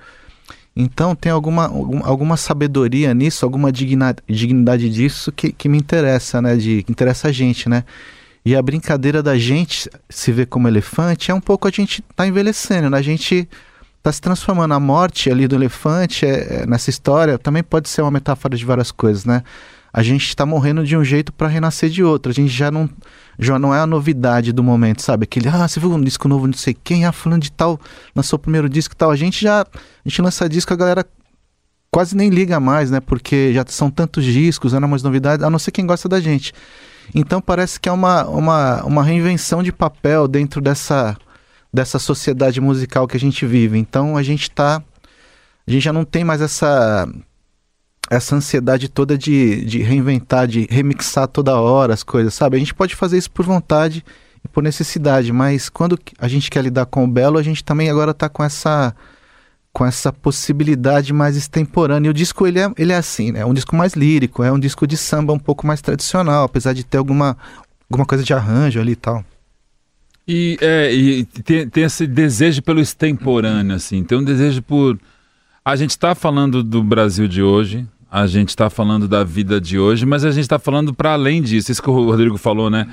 Então tem alguma, alguma sabedoria nisso, alguma dignidade, dignidade disso que, que me interessa, né? De, que interessa a gente, né? E a brincadeira da gente se ver como elefante é um pouco a gente tá envelhecendo, né? A gente tá se transformando. A morte ali do elefante é, é, nessa história também pode ser uma metáfora de várias coisas, né? A gente está morrendo de um jeito para renascer de outro. A gente já não já não é a novidade do momento, sabe? Aquele, ah, você viu um disco novo, não sei quem, ah, falando de tal, lançou o primeiro disco e tal. A gente já, a gente lança disco, a galera quase nem liga mais, né? Porque já são tantos discos, não é mais novidade, a não ser quem gosta da gente. Então parece que é uma, uma, uma reinvenção de papel dentro dessa, dessa sociedade musical que a gente vive. Então a gente tá. A gente já não tem mais essa essa ansiedade toda de, de reinventar, de remixar toda hora as coisas, sabe? A gente pode fazer isso por vontade e por necessidade, mas quando a gente quer lidar com o belo, a gente também agora está com essa com essa possibilidade mais extemporânea. E o disco ele é, ele é assim, né? É um disco mais lírico, é um disco de samba um pouco mais tradicional, apesar de ter alguma, alguma coisa de arranjo ali e tal. E, é, e tem, tem esse desejo pelo extemporâneo, assim, tem um desejo por. A gente está falando do Brasil de hoje, a gente está falando da vida de hoje, mas a gente está falando para além disso. Isso que o Rodrigo falou, né?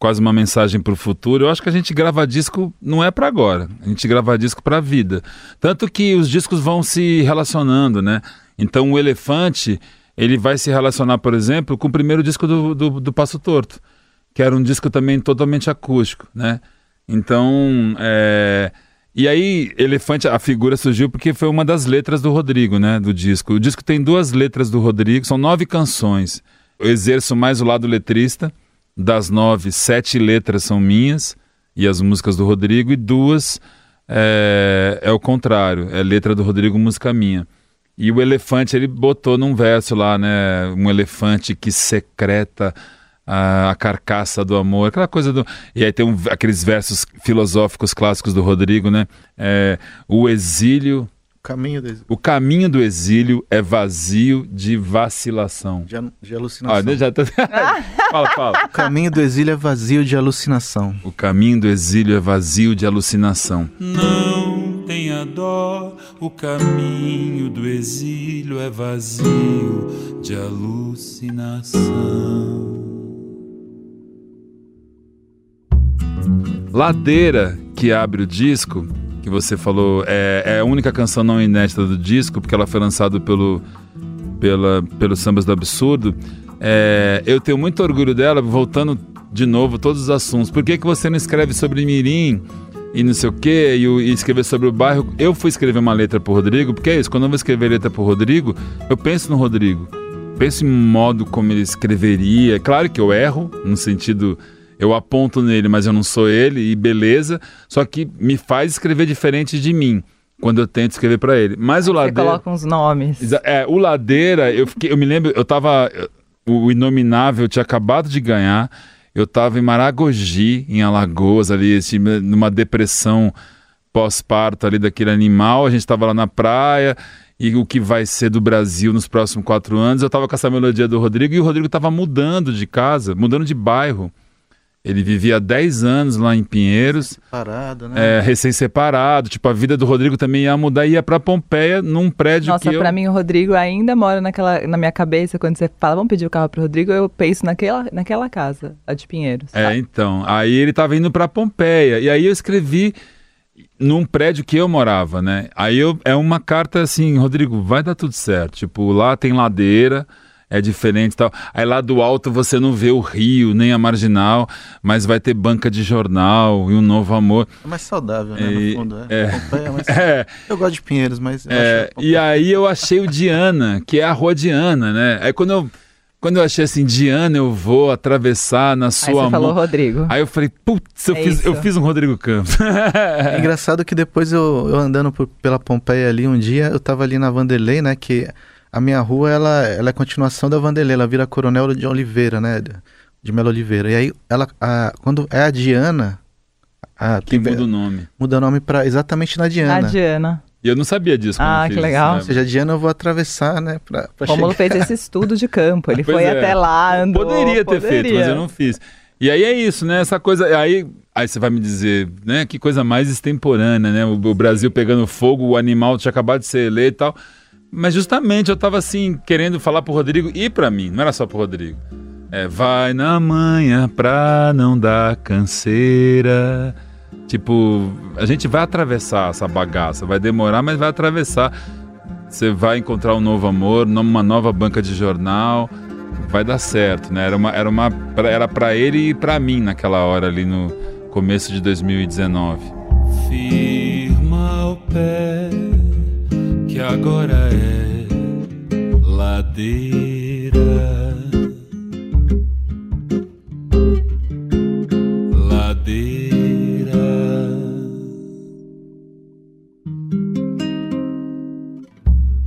Quase uma mensagem para o futuro. Eu acho que a gente grava disco não é para agora, a gente grava disco para a vida. Tanto que os discos vão se relacionando, né? Então o Elefante ele vai se relacionar, por exemplo, com o primeiro disco do, do, do Passo Torto, que era um disco também totalmente acústico, né? Então, é, e aí, Elefante, a figura surgiu porque foi uma das letras do Rodrigo, né? Do disco. O disco tem duas letras do Rodrigo, são nove canções. Eu exerço mais o lado letrista. Das nove, sete letras são minhas e as músicas do Rodrigo, e duas é, é o contrário, é letra do Rodrigo, música minha. E o elefante, ele botou num verso lá, né? Um elefante que secreta a, a, carcaça do amor, aquela coisa do. E aí tem um, aqueles versos filosóficos clássicos do Rodrigo, né? É, o exílio. O caminho, do exílio. o caminho do exílio é vazio de vacilação. De, de alucinação. Ah, já tô... fala, fala. O caminho do exílio é vazio de alucinação. O caminho do exílio é vazio de alucinação. Não tenha dó, o caminho do exílio é vazio de alucinação. Ladeira, que abre o disco, que você falou, é, é, a única canção não inédita do disco, porque ela foi lançada pelo, pela, pelo Sambas do Absurdo. É, eu tenho muito orgulho dela, voltando de novo todos os assuntos. Por que, que você não escreve sobre Mirim e não sei o quê, e, e escrever sobre o bairro? Eu fui escrever uma letra pro Rodrigo, porque é isso, quando eu vou escrever letra pro Rodrigo, eu penso no Rodrigo. Penso em modo como ele escreveria. Claro que eu erro, no sentido eu aponto nele, mas eu não sou ele, e beleza. Só que me faz escrever diferente de mim quando eu tento escrever para ele. Mas o Ladeira. Você coloca uns nomes. É, o Ladeira, eu, fiquei, eu me lembro, eu tava. O Inominável tinha acabado de ganhar. Eu tava em Maragogi, em Alagoas, ali, numa depressão pós-parto ali daquele animal. A gente tava lá na praia e o que vai ser do Brasil nos próximos quatro anos. Eu tava com essa melodia do Rodrigo e o Rodrigo tava mudando de casa, mudando de bairro. Ele vivia há 10 anos lá em Pinheiros. Separado, né? É, recém-separado. Tipo, a vida do Rodrigo também ia mudar e ia pra Pompeia num prédio Nossa, que eu... pra mim o Rodrigo ainda mora naquela, na minha cabeça. Quando você fala, vamos pedir o carro pro Rodrigo, eu penso naquela, naquela casa, a de Pinheiros. É, então. Aí ele tava indo pra Pompeia. E aí eu escrevi num prédio que eu morava, né? Aí eu, é uma carta assim, Rodrigo, vai dar tudo certo. Tipo, lá tem ladeira é diferente e tal. Aí lá do alto você não vê o rio, nem a marginal, mas vai ter banca de jornal e um novo amor. É mais saudável, né? E, no fundo. É. é, é mais... é. Eu gosto de Pinheiros, mas. É, e aí eu achei o Diana, que é a rua Diana, né? Aí quando eu. Quando eu achei assim, Diana, eu vou atravessar na sua mão. Aí você falou Rodrigo. Aí eu falei, putz, eu, é fiz, eu fiz um Rodrigo Campos. é engraçado que depois eu, eu andando por, pela Pompeia ali um dia, eu tava ali na Vanderlei, né, que a minha rua ela, ela é continuação da Vanderlei, ela vira Coronel de Oliveira, né? De Melo Oliveira. E aí, ela, a, quando é a Diana, Ah, Que tem- muda o nome. muda o nome pra exatamente na A Diana. Diana. E eu não sabia disso. Ah, fiz, que legal. né? Ou seja, a Diana eu vou atravessar, né? Pra, pra Rômulo chegar. fez esse estudo de campo. Ele foi é. até lá, andou. Poderia ter feito, mas eu não fiz. E aí é isso, né? Essa coisa. Aí, aí você vai me dizer, né? Que coisa mais extemporânea, né? O, o Brasil pegando fogo, o animal tinha acabado de ser eleito e tal. Mas justamente eu tava assim, querendo falar pro Rodrigo e pra mim, não era só pro Rodrigo. É, vai na manhã pra não dar canseira. Tipo, a gente vai atravessar essa bagaça, vai demorar, mas vai atravessar. Você vai encontrar um novo amor, numa nova banca de jornal, vai dar certo, né? Era uma, era uma, era para ele e para mim naquela hora ali no começo de 2019. Firma o pé, que agora é ladeira. Ladeira.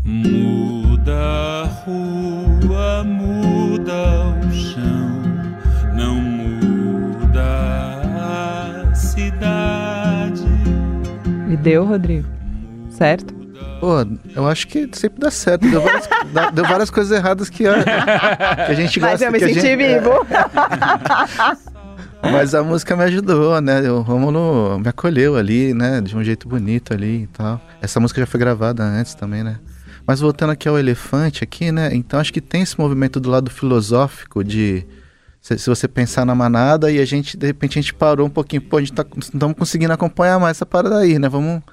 Muda a rua, muda o chão, não muda a cidade. E deu, Rodrigo. Certo? Pô, eu acho que sempre dá certo. Deu várias, deu várias coisas erradas que a, que a gente gosta. Mas eu me senti gente- é, vivo. Mas a música me ajudou, né? O Romulo me acolheu ali, né? De um jeito bonito ali e tal. Essa música já foi gravada antes também, né? Mas voltando aqui ao elefante aqui, né? Então acho que tem esse movimento do lado filosófico de se, se você pensar na manada e a gente de repente a gente parou um pouquinho, pô, a gente tá, não estamos conseguindo acompanhar mais essa parada aí, né? Vamos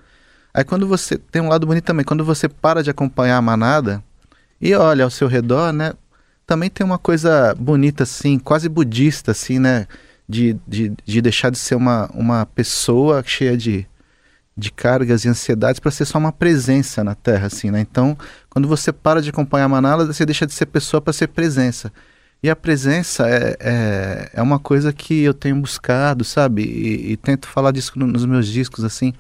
Aí quando você tem um lado bonito também, quando você para de acompanhar a manada e olha ao seu redor, né? Também tem uma coisa bonita assim, quase budista assim, né? de, de, de deixar de ser uma, uma pessoa cheia de, de cargas e ansiedades para ser só uma presença na Terra, assim, né? Então, quando você para de acompanhar a manada, você deixa de ser pessoa para ser presença. E a presença é, é, é uma coisa que eu tenho buscado, sabe? E, e tento falar disso no- nos meus discos, assim.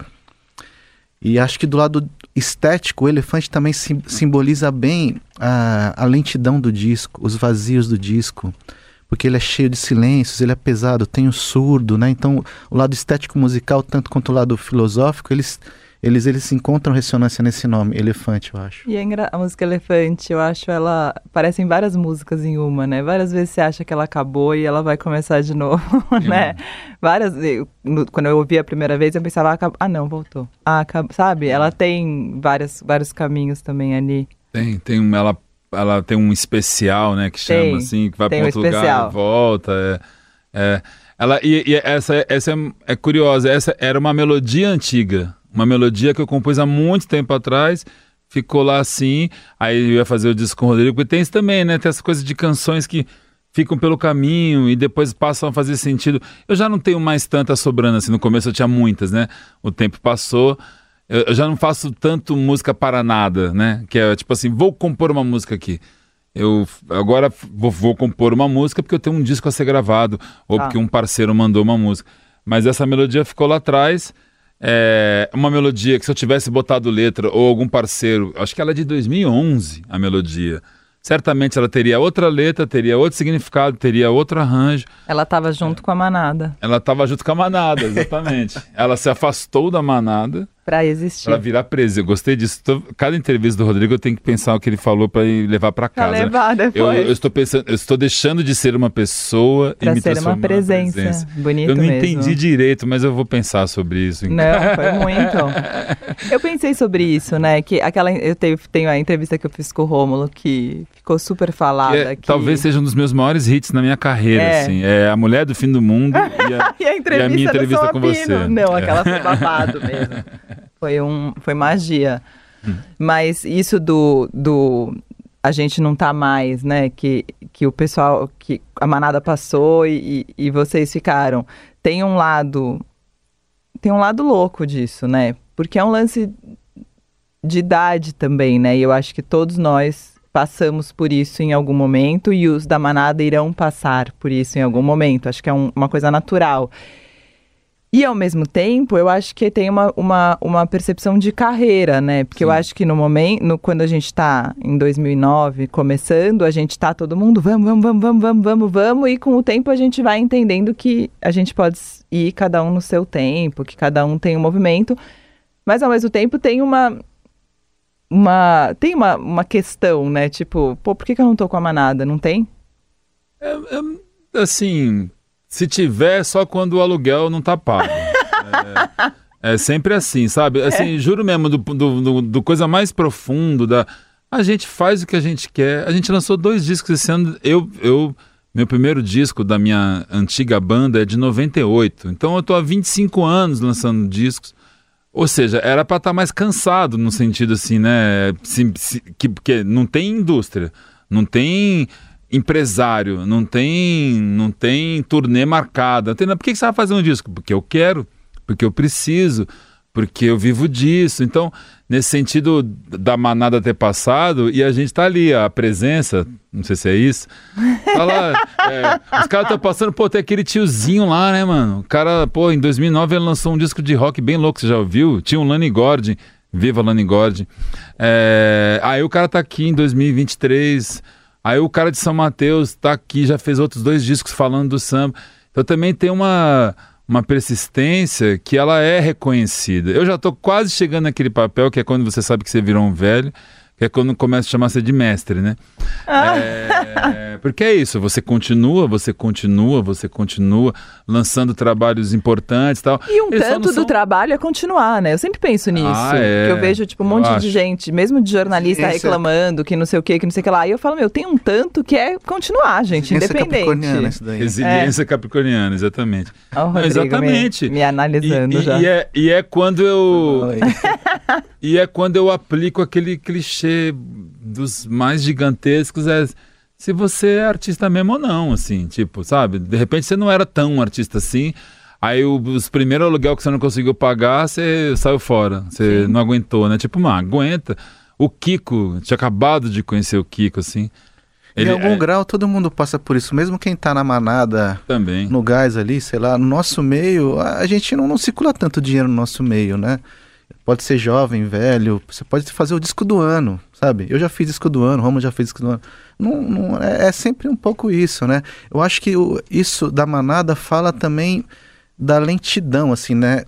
E acho que do lado estético, o elefante também sim- simboliza bem a, a lentidão do disco, os vazios do disco porque ele é cheio de silêncios, ele é pesado, tem o surdo, né? Então, o lado estético musical, tanto quanto o lado filosófico, eles eles eles encontram ressonância nesse nome, elefante, eu acho. E a, engra- a música Elefante, eu acho ela. Parecem várias músicas em uma, né? Várias vezes você acha que ela acabou e ela vai começar de novo, né? Várias. eu- no- quando eu ouvi a primeira vez, eu pensava, ah, acab- ah não, voltou. Ah, acab- sabe? Ela tem várias, vários caminhos também ali. Tem, tem um, ela, ela tem um especial, né, que chama Tem, assim, que vai para um outro lugar, especial. e volta. É, é. ela e, e essa, essa é, é curiosa. Essa era uma melodia antiga, uma melodia que eu compus há muito tempo atrás. Ficou lá assim, aí eu ia fazer o disco com o Rodrigo, porque tem isso também, né? Tem essa coisa de canções que ficam pelo caminho e depois passam a fazer sentido. Eu já não tenho mais tantas sobrando assim, no começo eu tinha muitas, né? O tempo passou, eu, eu já não faço tanto música para nada, né? Que é tipo assim, vou compor uma música aqui. Eu agora vou, vou compor uma música porque eu tenho um disco a ser gravado ou Tá. porque um parceiro mandou uma música. Mas essa melodia ficou lá atrás. É uma melodia que se eu tivesse botado letra ou algum parceiro, acho que ela é de 2011, a melodia. Certamente ela teria outra letra, teria outro significado, teria outro arranjo. Ela tava junto com a manada Ela estava junto com a manada, exatamente. ela se afastou da manada pra existir. para virar presa. Eu gostei disso. Tô- cada entrevista do Rodrigo eu tenho que pensar o que ele falou para levar para Pra casa. né? levar Eu, depois. eu estou pensando, eu estou deixando de ser uma pessoa e pra me ser uma presença. presença. Bonito Eu não mesmo. entendi direito, mas eu vou pensar sobre isso. em Não, foi muito. Eu pensei sobre isso, né? Que aquela eu tenho, tenho a entrevista que eu fiz com o Rômulo que ficou super falada. é- que- Talvez seja um dos meus maiores hits na minha carreira, É. assim. É A Mulher do Fim do Mundo e a, E a entrevista, e a minha entrevista com você. Não, É. aquela foi babado mesmo. Foi, um, foi magia. Hum. Mas isso do, do a gente não tá mais, né? Que, que o pessoal, que a manada passou e, e, vocês ficaram. Tem um lado. Tem um lado louco disso, né? Porque é um lance de idade também, né? E eu acho que todos nós passamos por isso em algum momento e os da manada irão passar por isso em algum momento. Acho que é um- uma coisa natural. E ao mesmo tempo, eu acho que tem uma, uma, uma percepção de carreira, né? Porque Sim. eu acho que no momento, no, quando a gente está em 2009 começando, a gente está todo mundo, vamos, vamos, vamos, vamos, vamos, vamos, vamos, e com o tempo a gente vai entendendo que a gente pode ir cada um no seu tempo, que cada um tem um movimento, mas ao mesmo tempo tem uma. Uma, tem uma, uma questão, né? Tipo, pô, por que, que eu não tô com a manada? Não tem? É, é, assim, se tiver, só quando o aluguel não tá pago. é, é, sempre assim, sabe? Assim, é. juro mesmo, do, do, do, do, coisa mais profundo, da. A gente faz o que a gente quer. A gente lançou dois discos esse ano. Eu, eu, meu primeiro disco da minha antiga banda é de 98. Então eu tô há 25 anos lançando discos. Ou seja, era para estar tá mais cansado no sentido assim, né? Que, porque não tem indústria, não tem empresário, não tem, não tem turnê marcada. Tem, por que você vai fazer um disco? Porque eu quero, porque eu preciso, porque eu vivo disso. Então, nesse sentido da manada ter passado, e a gente tá ali, a presença, não sei se é isso, tá lá, é, os caras estão passando, pô, tem aquele tiozinho lá, né, mano? O cara, pô, em 2009 ele lançou um disco de rock bem louco, você já ouviu? Tinha um Lani Gordon, viva Lani Gordon. É, aí o cara tá aqui em 2023 Aí o cara de São Mateus está aqui, já fez outros dois discos falando do samba. Então também tem uma, uma persistência que ela é reconhecida. Eu já estou quase chegando naquele papel que é quando você sabe que você virou um velho que é quando começa a chamar você de mestre, né? Ah. É, porque é isso, você continua, você continua, você continua lançando trabalhos importantes e tal. E um Eles tanto são... do trabalho é continuar, né? Eu sempre penso nisso. Ah, é. Que eu vejo, tipo, um monte de gente, mesmo de jornalista Ciência. reclamando que não sei o que, que não sei o que lá. E eu falo, meu, tem um tanto que é continuar, gente, Resiliência independente. Capricorniana, isso daí. Resiliência é. capricorniana, exatamente. Oh, exatamente. Me, me analisando e, já. E é, e é quando eu. e é quando eu aplico aquele clichê dos mais gigantescos é se você é artista mesmo ou não, assim, tipo, sabe? De repente você não era tão artista assim, aí o, os primeiros aluguel que você não conseguiu pagar, você saiu fora, você Sim. não aguentou, né? Tipo, mano, aguenta. O Kiko, tinha acabado de conhecer o Kiko, assim. Ele, em algum é... grau, todo mundo passa por isso. Mesmo quem tá na manada, Também. no gás ali, sei lá, no nosso meio, a gente não, não circula tanto dinheiro no nosso meio, né? Pode ser jovem, velho, você pode fazer o disco do ano, sabe? Eu já fiz disco do ano, Romulo já fez disco do ano. Não, não, é, é, sempre um pouco isso, né? Eu acho que o, isso da manada fala também da lentidão, assim, né?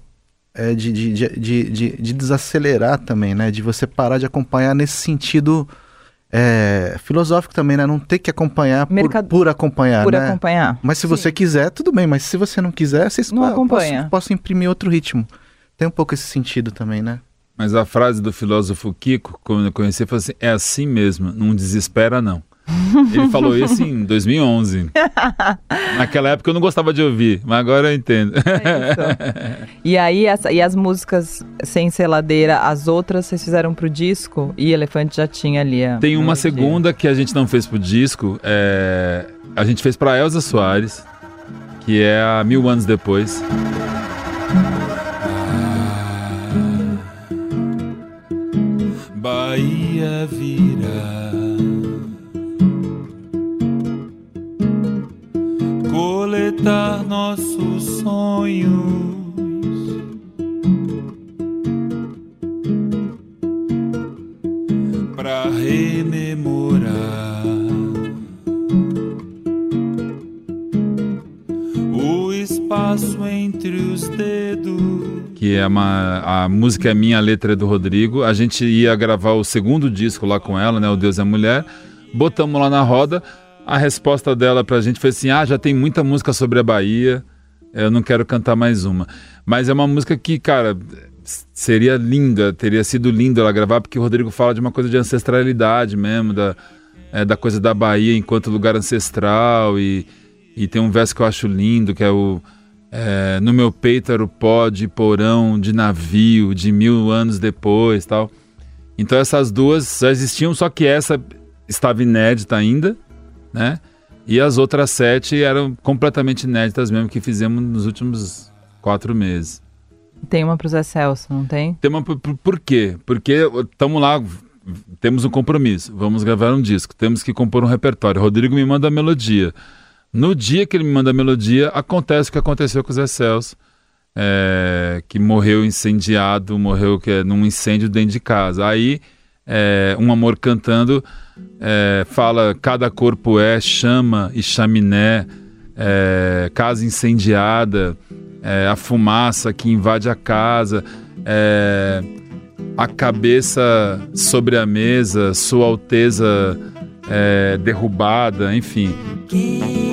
É de, de, de, de, de desacelerar também, né? De você parar de acompanhar nesse sentido é, filosófico também, né? Não ter que acompanhar Mercado... por, por acompanhar, por né? acompanhar. Mas se Sim. você quiser, tudo bem. Mas se você não quiser, vocês não acompanha. Posso, posso imprimir outro ritmo. Tem um pouco esse sentido também, né? Mas a frase do filósofo Kiko, quando eu conheci, foi assim: é assim mesmo, não desespera não. Ele falou isso em 2011. Naquela época eu não gostava de ouvir, mas agora eu entendo. É e aí, essa, e as músicas sem seladeira, as outras vocês fizeram pro disco e Elefante já tinha ali. A Tem uma segunda que a gente não fez pro disco, é... a gente fez pra Elza Soares, que é a Mil Anos Depois. Bahia virá. Coletar nossos sonhos. Pra rememorar o espaço entre os dedos que é uma a música é minha, a letra é do Rodrigo. A gente ia gravar o segundo disco lá com ela, né, o Deus é Mulher. Botamos lá na roda. A resposta dela pra gente foi assim: "Ah, já tem muita música sobre a Bahia. Eu não quero cantar mais uma". Mas é uma música que, cara, seria linda, teria sido lindo ela gravar porque o Rodrigo fala de uma coisa de ancestralidade mesmo, da é, da coisa da Bahia enquanto lugar ancestral e e tem um verso que eu acho lindo, que é o é, no meu peito era o pó de porão de navio de mil anos depois tal. Então essas duas já existiam, só que essa estava inédita ainda, né? E as outras sete eram completamente inéditas mesmo que fizemos nos últimos quatro meses. Tem uma para o Zé Celso, não tem? Tem uma por, por quê? Porque estamos lá, temos um compromisso, vamos gravar um disco, temos que compor um repertório. Rodrigo me manda a melodia. No dia que ele me manda a melodia, acontece o que aconteceu com o Zé Celso. é, que morreu incendiado, morreu que é, num incêndio dentro de casa. Aí, é, um amor cantando é, fala: cada corpo é chama e chaminé, é, casa incendiada, é, a fumaça que invade a casa, a cabeça sobre a mesa, Sua Alteza derrubada, enfim. chafariz,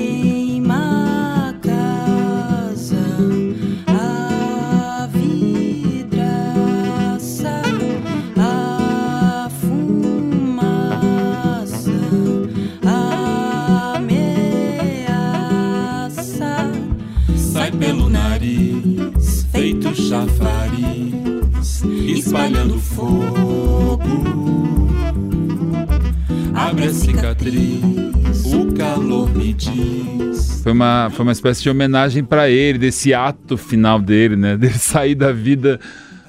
espalhando fogo. Abre a cicatriz, o calor me diz. Foi uma, foi uma espécie de homenagem para ele, desse ato final dele, né? Dele sair da vida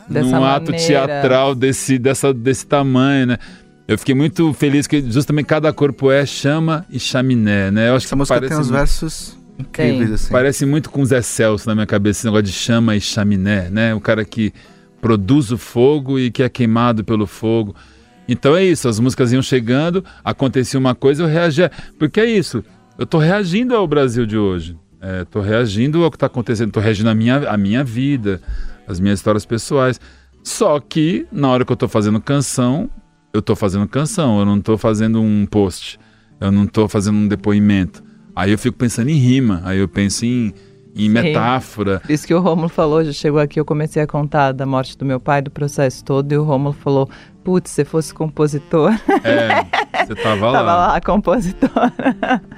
Dessa num maneira. ato teatral desse, dessa, desse tamanho, né? Eu fiquei muito feliz que justamente cada corpo é chama e chaminé, né? Eu acho Essa que música parece tem os versos incríveis, assim. Parece muito com Zé Celso na minha cabeça, esse negócio de chama e chaminé, né? O cara que produz o fogo e que é queimado pelo fogo. Então é isso, as músicas iam chegando, acontecia uma coisa, eu reagia. Porque é isso, eu estou reagindo ao Brasil de hoje. Estou é, reagindo ao que está acontecendo, estou reagindo à minha, à minha vida, às minhas histórias pessoais. Só que, na hora que eu estou fazendo canção, eu estou fazendo canção, eu não estou fazendo um post, eu não estou fazendo um depoimento. Aí eu fico pensando em rima, aí eu penso em, em metáfora. Isso que o Rômulo falou, já chegou aqui, eu comecei a contar da morte do meu pai, do processo todo, e o Rômulo falou: Putz, se fosse compositor. É, você tava lá. tava lá, compositor.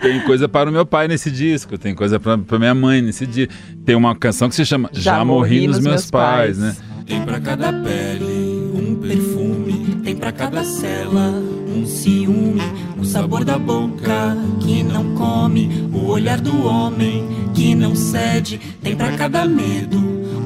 Tem coisa para o meu pai nesse disco, tem coisa para minha mãe nesse dia. Tem uma canção que se chama Já, Já Morri, nos, nos Meus, meus pais, pais, né? Tem para cada pele para cada cela. Um ciúme, o sabor da boca que não come, o olhar do homem que não cede, tem para cada medo.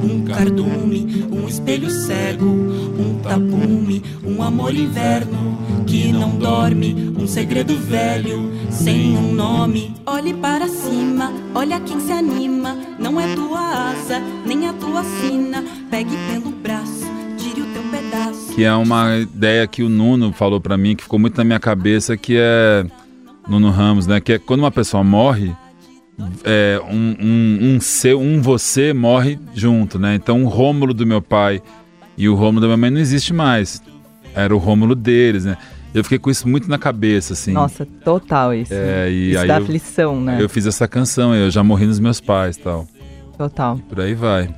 Um cardume, um espelho cego, um tapume, um amor inverno que não dorme, um segredo velho sem um nome. Olhe para cima, olha quem se anima, não é tua asa, nem a tua sina, pegue pelo braço que é uma ideia que o Nuno falou para mim, que ficou muito na minha cabeça, que é Nuno Ramos, né? Que é quando uma pessoa morre, é, um, um, um seu, um você morre junto, né? Então o Rômulo do meu pai e o Rômulo da minha mãe não existe mais. Era o Rômulo deles, né? Eu fiquei com isso muito na cabeça, assim. Nossa, total isso. É, e isso aí dá eu, aflição, né? Eu fiz essa canção, eu já morri nos meus pais tal. Total. E por aí vai.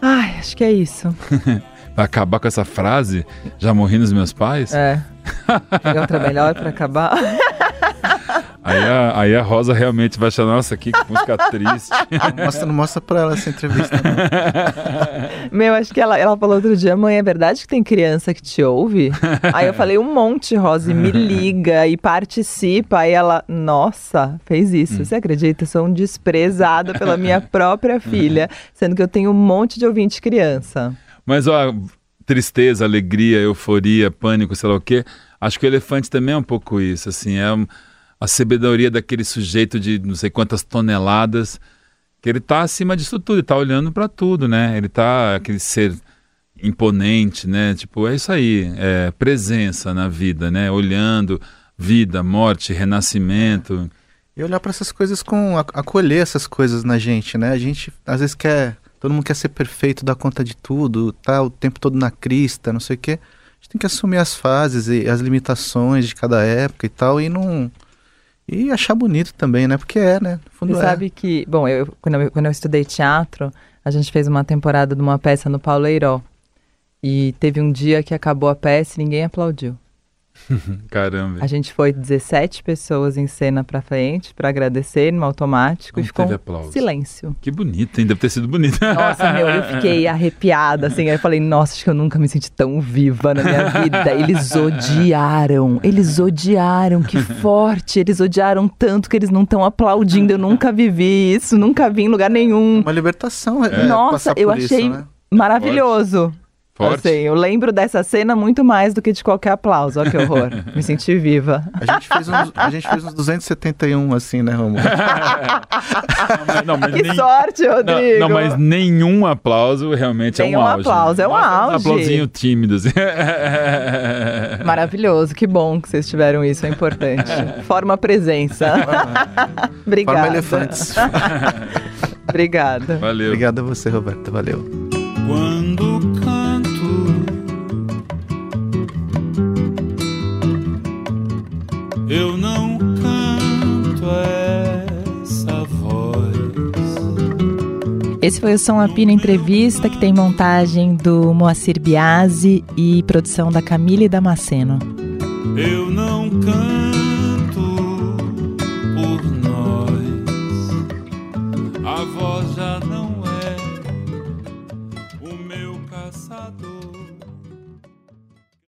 Ai, acho que é isso. acabar com essa frase? Já morri nos meus pais? É. Tem outra melhor para acabar? Aí a, aí a Rosa realmente vai achar, nossa, que música triste. Mostra, não mostra pra ela essa entrevista. Não. Meu, acho que ela, ela falou outro dia, mãe, é verdade que tem criança que te ouve? aí eu falei, um monte, Rosa, e me liga e participa. Aí ela, nossa, fez isso. Hum. Você acredita? Eu sou um desprezada pela minha própria filha, sendo que eu tenho um monte de ouvinte criança. Mas, ó, tristeza, alegria, euforia, pânico, sei lá o quê. Acho que o elefante também é um pouco isso, assim, é a sabedoria daquele sujeito de não sei quantas toneladas, que ele está acima disso tudo, ele está olhando para tudo, né? Ele está aquele ser imponente, né? Tipo, é isso aí, é presença na vida, né? Olhando vida, morte, renascimento. E olhar para essas coisas com acolher essas coisas na gente, né? A gente às vezes quer todo mundo quer ser perfeito, dar conta de tudo, tá o tempo todo na crista, não sei o quê. A gente tem que assumir as fases e as limitações de cada época e tal, e não. E achar bonito também, né? Porque é, né? No fundo Você é. sabe que, bom, eu quando, eu quando eu estudei teatro, a gente fez uma temporada de uma peça no Paulo Eiró. E teve um dia que acabou a peça e ninguém aplaudiu. Caramba. A gente foi 17 pessoas em cena pra frente para agradecer no automático Não e ficou um silêncio. Que bonito, hein? Deve ter sido bonito. Nossa, meu, eu fiquei arrepiada, assim. Aí eu falei, nossa, acho que eu nunca me senti tão viva na minha vida. Eles odiaram, eles odiaram, que forte. Eles odiaram tanto que eles não estão aplaudindo. Eu nunca vivi isso, nunca vi em lugar nenhum. Uma libertação. É, nossa, eu achei isso, né? maravilhoso. Forte. Assim, eu lembro dessa cena muito mais do que de qualquer aplauso. Olha que horror. Me senti viva. A gente fez uns, a gente fez uns 271, assim, né, Romulo? Não, mas Que nem- sorte, Rodrigo. Não, não, mas nenhum aplauso realmente é Nenhum um auge. aplauso, é um Mostra auge. Um aplausinho tímido. assim. Maravilhoso, que bom que vocês tiveram isso, é importante. Forma presença. Obrigada. Forma elefantes. Obrigada. Valeu. Obrigado a você, Roberta. Valeu. quando Eu não canto essa voz. Esse foi o Som Apino Entrevista, que tem montagem do Moacir Biasi e produção da Camille Damasceno. Eu não canto